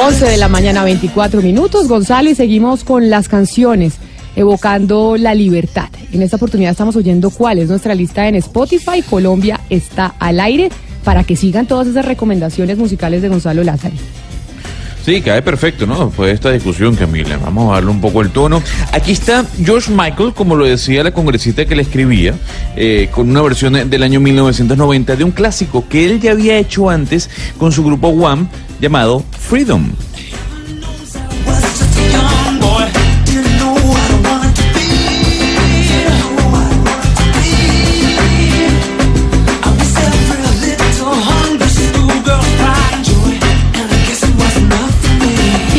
11 de la mañana, 24 minutos. Gonzalo, y seguimos con las canciones evocando la libertad. En esta oportunidad estamos oyendo cuál es nuestra lista en Spotify. Colombia está al aire para que sigan todas esas recomendaciones musicales de Gonzalo Lázaro. Sí, cae perfecto, ¿no? De esta discusión, Camila. Vamos a darle un poco el tono. Aquí está George Michael, como lo decía la congresista que le escribía, eh, con una versión del año 1990 de un clásico que él ya había hecho antes con su grupo One llamado Freedom.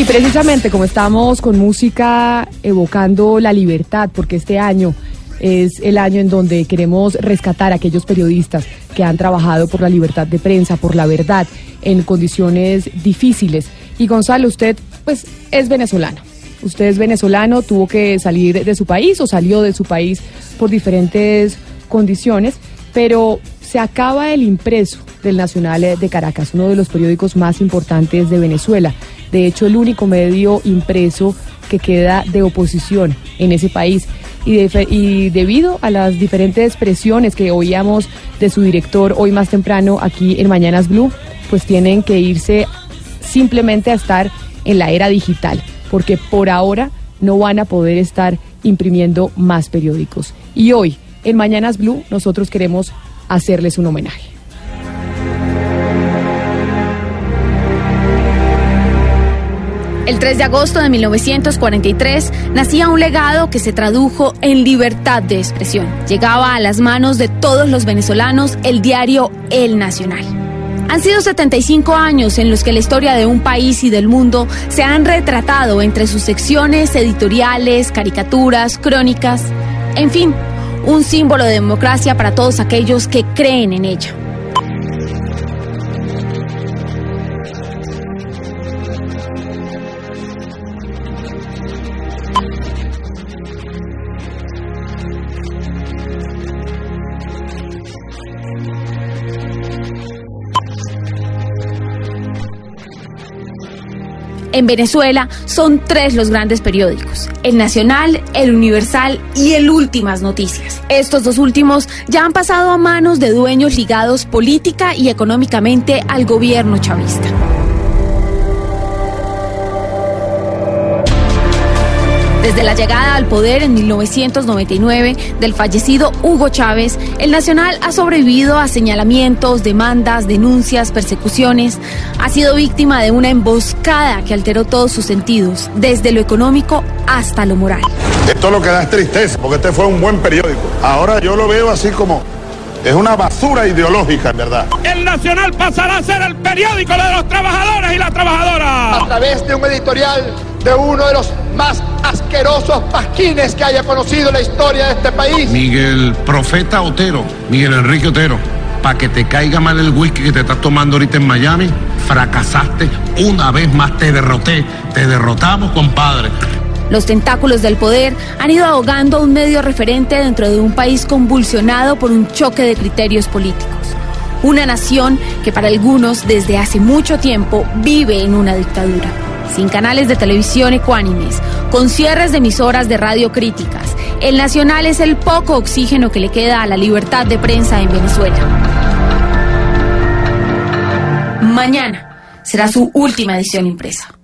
Precisamente como estamos con música evocando la libertad, porque este año es el año en donde queremos rescatar a aquellos periodistas que han trabajado por la libertad de prensa, por la verdad, en condiciones difíciles. Y Gonzalo, usted pues es venezolano. Usted es venezolano, tuvo que salir de su país o salió de su país por diferentes condiciones, pero se acaba el impreso del Nacional de Caracas, uno de los periódicos más importantes de Venezuela. De hecho, el único medio impreso que queda de oposición en ese país. Y, y, debido a las diferentes presiones que oíamos de su director hoy más temprano aquí en Mañanas Blue, pues tienen que irse simplemente a estar en la era digital, porque por ahora no van a poder estar imprimiendo más periódicos. Y hoy, en Mañanas Blue, nosotros queremos hacerles un homenaje. El 3 de agosto de 1943 nacía un legado que se tradujo en libertad de expresión. Llegaba a las manos de todos los venezolanos el diario El Nacional. Han sido 75 años en los que la historia de un país y del mundo se han retratado entre sus secciones editoriales, caricaturas, crónicas, en fin, un símbolo de democracia para todos aquellos que creen en ella. En Venezuela son tres los grandes periódicos, el Nacional, el Universal y el Últimas Noticias. Estos dos últimos ya han pasado a manos de dueños ligados política y económicamente al gobierno chavista. Desde la llegada al poder en 1999 del fallecido Hugo Chávez, el Nacional ha sobrevivido a señalamientos, demandas, denuncias, persecuciones. Ha sido víctima de una emboscada que alteró todos sus sentidos, desde lo económico hasta lo moral. Esto lo que da es tristeza, porque este fue un buen periódico. Ahora yo lo veo así como es una basura ideológica, en verdad. El Nacional pasará a ser el periódico de los trabajadores y las trabajadoras. A través de un editorial de uno de los más asquerosos pasquines que haya conocido la historia de este país. Miguel Profeta Otero, Miguel Enrique Otero, para que te caiga mal el whisky que te estás tomando ahorita en Miami, fracasaste, una vez más te derroté, te derrotamos, compadre. Los tentáculos del poder han ido ahogando a un medio referente dentro de un país convulsionado por un choque de criterios políticos. Una nación que para algunos desde hace mucho tiempo vive en una dictadura sin canales de televisión ecuánimes, con cierres de emisoras de radio críticas. El Nacional es el poco oxígeno que le queda a la libertad de prensa en Venezuela. Mañana será su última edición impresa.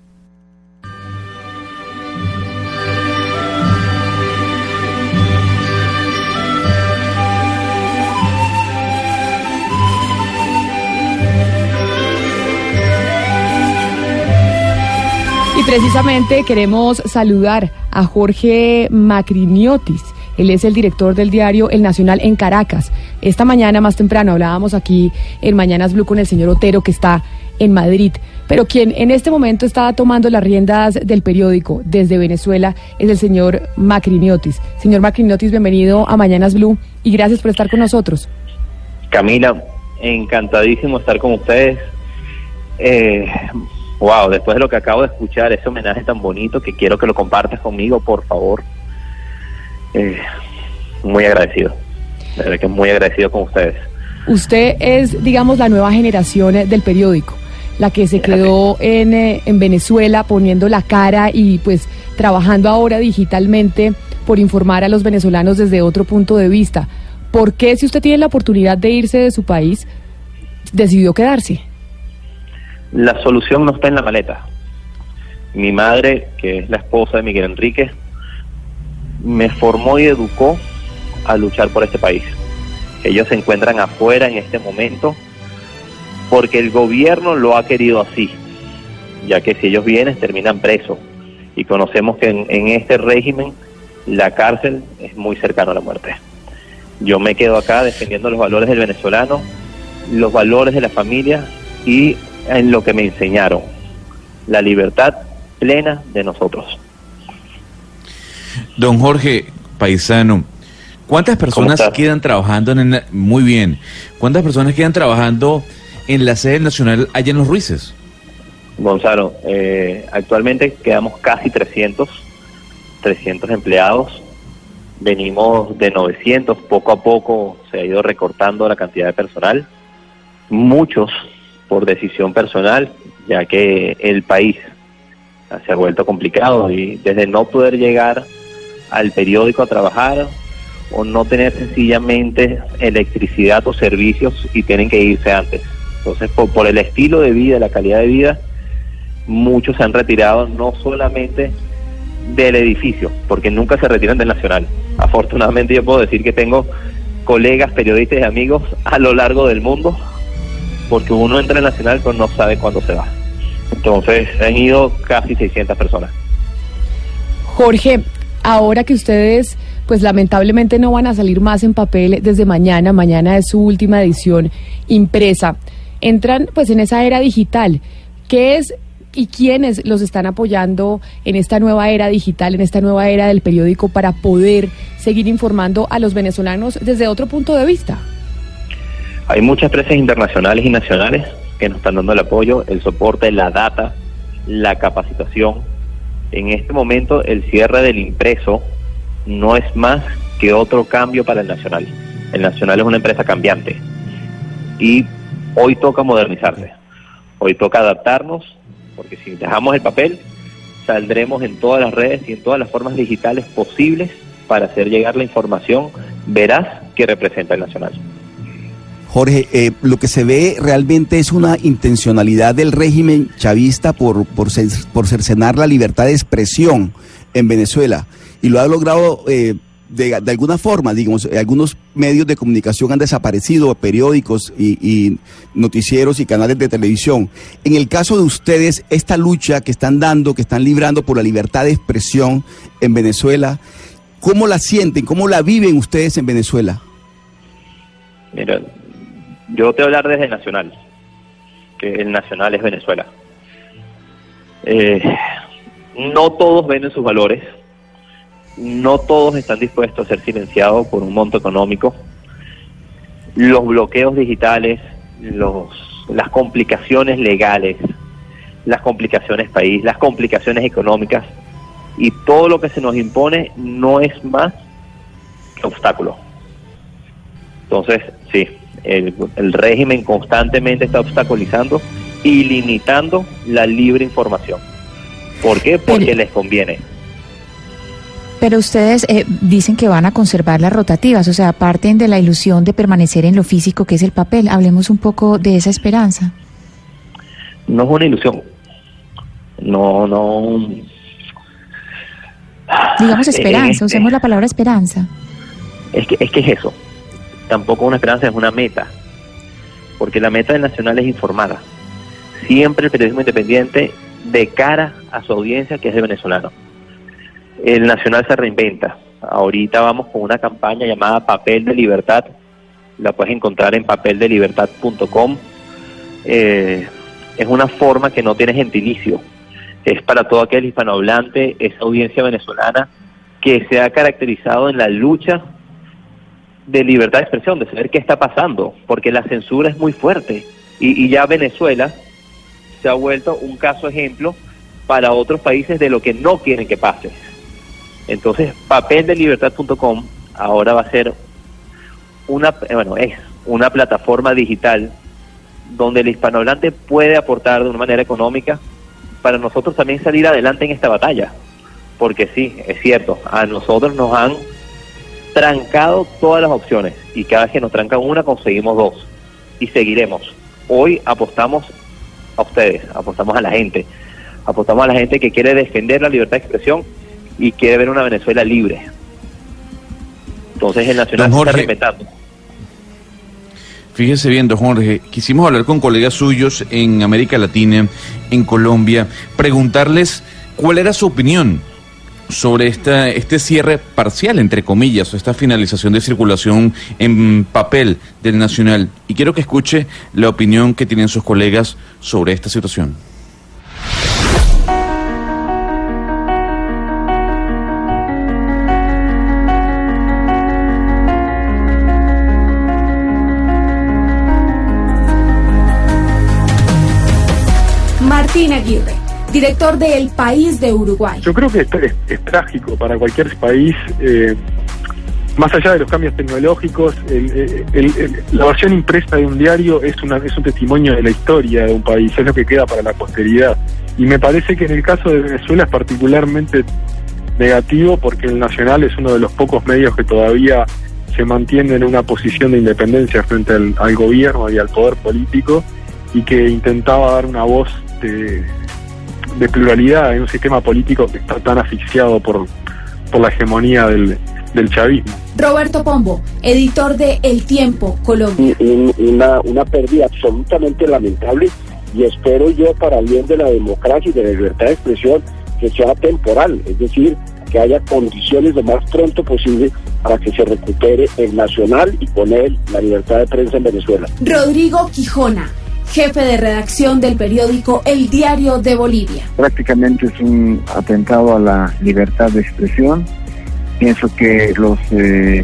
Precisamente queremos saludar a Jorge Macriniotis. Él es el director del diario El Nacional en Caracas. Esta mañana, más temprano, hablábamos aquí en Mañanas Blue con el señor Otero, que está en Madrid. Pero quien en este momento está tomando las riendas del periódico desde Venezuela es el señor Macriniotis. Señor Macriniotis, bienvenido a Mañanas Blue y gracias por estar con nosotros. Camila, encantadísimo estar con ustedes. Eh, wow, después de lo que acabo de escuchar, ese homenaje tan bonito que quiero que lo compartas conmigo, por favor. Eh, muy agradecido, de verdad que muy agradecido con ustedes. Usted es, digamos, la nueva generación del periódico. la que se quedó en, eh, en Venezuela poniendo la cara y pues trabajando ahora digitalmente por informar a los venezolanos desde otro punto de vista. ¿Por qué si usted tiene la oportunidad de irse de su país, decidió quedarse? La solución no está en la maleta. Mi madre, que es la esposa de Miguel Enrique, me formó y educó a luchar por este país. Ellos se encuentran afuera en este momento porque el gobierno lo ha querido así, ya que si ellos vienen terminan presos. Y conocemos que en, en este régimen la cárcel es muy cercana a la muerte. Yo me quedo acá defendiendo los valores del venezolano, los valores de la familia y en lo que me enseñaron, la libertad plena de nosotros. Don Jorge Paisano, ¿cuántas personas quedan trabajando en el- muy bien? ¿Cuántas personas quedan trabajando en la sede nacional allá en Los Ruices? Gonzalo, eh, actualmente quedamos casi 300, 300 empleados. Venimos de 900, poco a poco se ha ido recortando la cantidad de personal. Muchos por decisión personal, ya que el país se ha vuelto complicado y desde no poder llegar al periódico a trabajar o no tener sencillamente electricidad o servicios y tienen que irse antes. Entonces, por, por el estilo de vida, la calidad de vida, muchos se han retirado no solamente del edificio, porque nunca se retiran del Nacional. Afortunadamente yo puedo decir que tengo colegas, periodistas y amigos a lo largo del mundo, porque uno entra al Nacional pero no sabe cuándo se va. Entonces han ido casi 600 personas. Jorge, ahora que ustedes, pues lamentablemente no van a salir más en papel desde mañana, mañana es su última edición impresa, entran pues en esa era digital. ¿Qué es y quiénes los están apoyando en esta nueva era digital, en esta nueva era del periódico para poder seguir informando a los venezolanos desde otro punto de vista? Hay muchas empresas internacionales y nacionales que nos están dando el apoyo, el soporte, la data, la capacitación. En este momento el cierre del impreso no es más que otro cambio para el Nacional. El Nacional es una empresa cambiante y hoy toca modernizarse. Hoy toca adaptarnos porque si dejamos el papel saldremos en todas las redes y en todas las formas digitales posibles para hacer llegar la información veraz que representa el Nacional. Jorge, eh, lo que se ve realmente es una intencionalidad del régimen chavista por, por, por cercenar la libertad de expresión en Venezuela. Y lo ha logrado eh, de, de alguna forma, digamos, eh, algunos medios de comunicación han desaparecido, periódicos y, y noticieros y canales de televisión. En el caso de ustedes, esta lucha que están dando, que están librando por la libertad de expresión en Venezuela, ¿cómo la sienten? ¿Cómo la viven ustedes en Venezuela? Mira, yo te voy a hablar desde Nacional, que el Nacional es Venezuela. Eh, no todos ven en sus valores, no todos están dispuestos a ser silenciados por un monto económico. Los bloqueos digitales, los, las complicaciones legales, las complicaciones país, las complicaciones económicas y todo lo que se nos impone no es más que obstáculo. Entonces, sí, el, el régimen constantemente está obstaculizando y limitando la libre información. ¿Por qué? Porque Pero- les conviene. Pero ustedes eh, dicen que van a conservar las rotativas, o sea, parten de la ilusión de permanecer en lo físico que es el papel. Hablemos un poco de esa esperanza. No es una ilusión. No, no. Digamos Eh, esperanza, eh, usemos la palabra esperanza. Es que, es que es eso. Tampoco una esperanza, es una meta. Porque la meta del Nacional es informada. Siempre el periodismo independiente de cara a su audiencia que es de venezolano. El Nacional se reinventa. Ahorita vamos con una campaña llamada Papel de Libertad. La puedes encontrar en papeldelibertad.com. Eh, es una forma que no tiene gentilicio. Es para todo aquel hispanohablante, esa audiencia venezolana que se ha caracterizado en la lucha de libertad de expresión, de saber qué está pasando, porque la censura es muy fuerte. Y, y ya Venezuela se ha vuelto un caso ejemplo para otros países de lo que no quieren que pase. Entonces, papeldelibertad.com ahora va a ser una, bueno, es una plataforma digital donde el hispanohablante puede aportar de una manera económica para nosotros también salir adelante en esta batalla. Porque sí, es cierto, a nosotros nos han trancado todas las opciones y cada vez que nos trancan una conseguimos dos y seguiremos. Hoy apostamos a ustedes, apostamos a la gente, apostamos a la gente que quiere defender la libertad de expresión y quiere ver una Venezuela libre. Entonces el Nacional Don está respetando. Fíjese bien, don Jorge, quisimos hablar con colegas suyos en América Latina, en Colombia, preguntarles cuál era su opinión sobre esta, este cierre parcial, entre comillas, o esta finalización de circulación en papel del Nacional. Y quiero que escuche la opinión que tienen sus colegas sobre esta situación. Martín Aguirre, director de El País de Uruguay. Yo creo que es, trágico para cualquier país, eh, más allá de los cambios tecnológicos, el- la versión impresa de un diario es, una, es un testimonio de la historia de un país, es lo que queda para la posteridad. Y me parece que en el caso de Venezuela es particularmente negativo porque el Nacional es uno de los pocos medios que todavía se mantiene en una posición de independencia frente al gobierno y al poder político y que intentaba dar una voz de, de pluralidad en un sistema político que está tan asfixiado por, por la hegemonía del, del chavismo. Roberto Pombo, editor de El Tiempo, Colombia. un- una, una pérdida absolutamente lamentable y espero yo para el bien de la democracia y de la libertad de expresión que sea temporal, es decir, que haya condiciones lo más pronto posible para que se recupere el nacional y con él la libertad de prensa en Venezuela. Rodrigo Quijona, jefe de redacción del periódico El Diario de Bolivia. prácticamente es un atentado a la libertad de expresión. Pienso que los eh,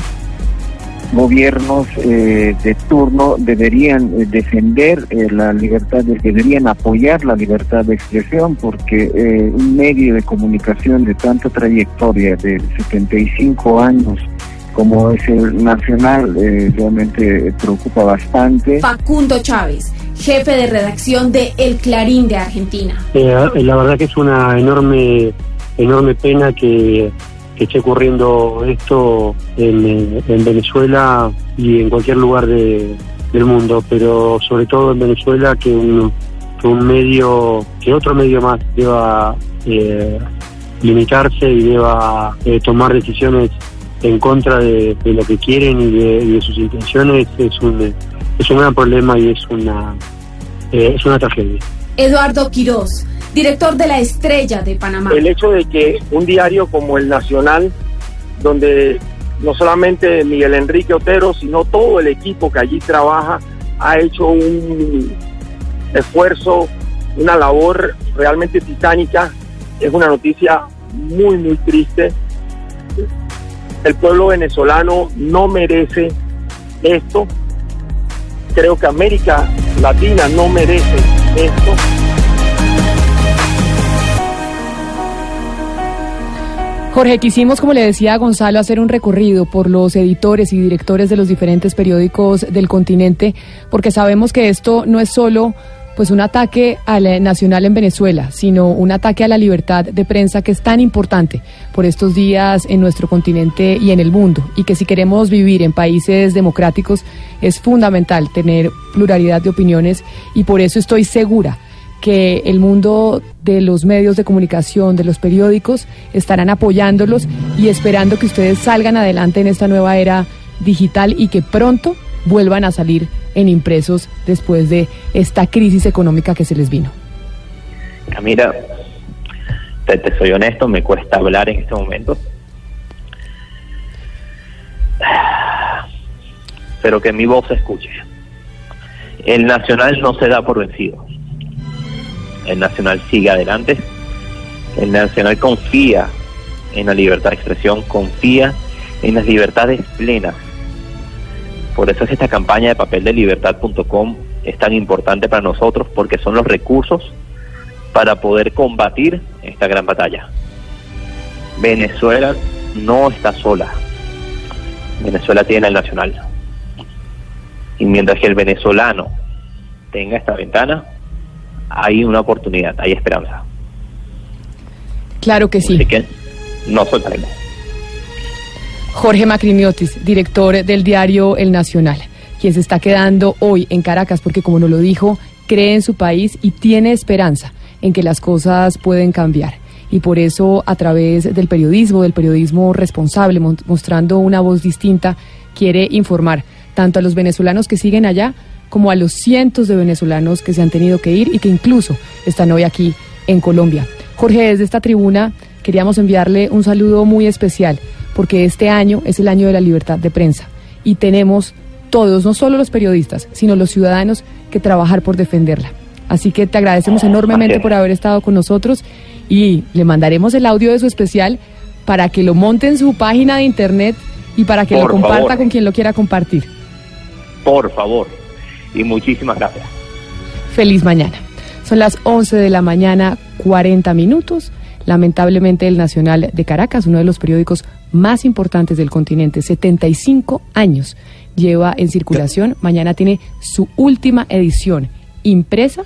gobiernos eh, de turno deberían eh, defender eh, la libertad, de- deberían apoyar la libertad de expresión porque eh, un medio de comunicación de tanta trayectoria, de 75 años, como es el nacional, eh, realmente preocupa bastante. Facundo Chávez, jefe de redacción de El Clarín de Argentina. Eh, la verdad que es una enorme, enorme pena que, que esté ocurriendo esto en, eh, en Venezuela y en cualquier lugar de- del mundo, pero sobre todo en Venezuela que un, que un medio, que otro medio más deba eh, limitarse y deba eh, tomar decisiones en contra de, de lo que quieren y de, y de sus intenciones es un es un gran problema y es una eh, es una tragedia. Eduardo Quirós, director de La Estrella de Panamá. el hecho de que un diario como el Nacional, donde no solamente Miguel Enrique Otero, sino todo el equipo que allí trabaja, ha hecho un esfuerzo, una labor realmente titánica, es una noticia muy, muy triste. El pueblo venezolano no merece esto. Creo que América Latina no merece esto. Jorge, quisimos, como le decía a Gonzalo, hacer un recorrido por los editores y directores de los diferentes periódicos del continente, porque sabemos que esto no es solo pues un ataque al eh, nacional en Venezuela, sino un ataque a la libertad de prensa que es tan importante por estos días en nuestro continente y en el mundo, y que si queremos vivir en países democráticos es fundamental tener pluralidad de opiniones y por eso estoy segura que el mundo de los medios de comunicación, de los periódicos, estarán apoyándolos y esperando que ustedes salgan adelante en esta nueva era digital y que pronto vuelvan a salir en impresos después de esta crisis económica que se les vino. Camila, te, soy honesto, me cuesta hablar en este momento. Pero que mi voz se escuche. El Nacional no se da por vencido. El Nacional sigue adelante. El Nacional confía en la libertad de expresión, confía en las libertades plenas. Por eso es que esta campaña de papel de libertad.com es tan importante para nosotros porque son los recursos para poder combatir esta gran batalla. Venezuela no está sola. Venezuela tiene el nacional. Y mientras que el venezolano tenga esta ventana, hay una oportunidad, hay esperanza. Claro que sí. Así que no soltaremos. Jorge Macriniotis, director del diario El Nacional, quien se está quedando hoy en Caracas porque, como nos lo dijo, cree en su país y tiene esperanza en que las cosas pueden cambiar. Y por eso, a través del periodismo, del periodismo responsable, mostrando una voz distinta, quiere informar tanto a los venezolanos que siguen allá como a los cientos de venezolanos que se han tenido que ir y que incluso están hoy aquí en Colombia. Jorge, desde esta tribuna queríamos enviarle un saludo muy especial porque este año es el año de la libertad de prensa y tenemos todos, no solo los periodistas, sino los ciudadanos, que trabajar por defenderla. Así que te agradecemos enormemente por haber estado con nosotros y le mandaremos el audio de su especial para que lo monte en su página de internet y para que lo comparta favor. con quien lo quiera compartir. Por favor. Y muchísimas gracias. Feliz mañana. Son las 11 de la mañana, 40 minutos. Lamentablemente el Nacional de Caracas, uno de los periódicos más importantes del continente, 75 años lleva en circulación. Mañana tiene su última edición impresa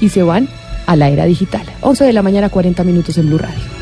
y se van a la era digital. 11 de la mañana, 40 minutos en Blue Radio.